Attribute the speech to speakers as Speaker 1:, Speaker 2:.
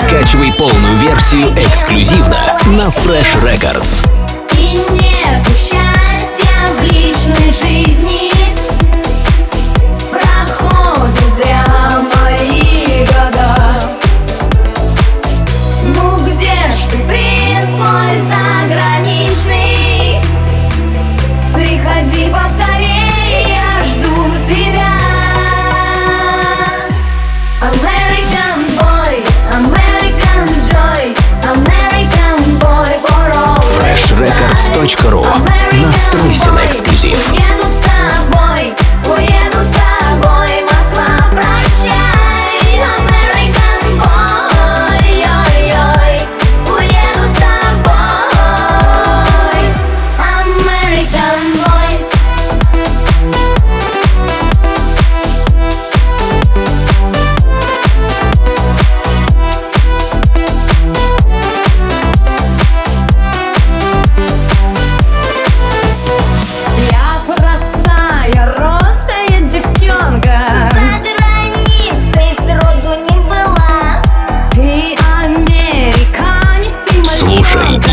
Speaker 1: Скачивай полную версию эксклюзивно на Fresh Records.
Speaker 2: И нет счастья в личной жизни. Ну Приходи,
Speaker 1: пожалуйста. Настройся на эксклюзив.
Speaker 2: Я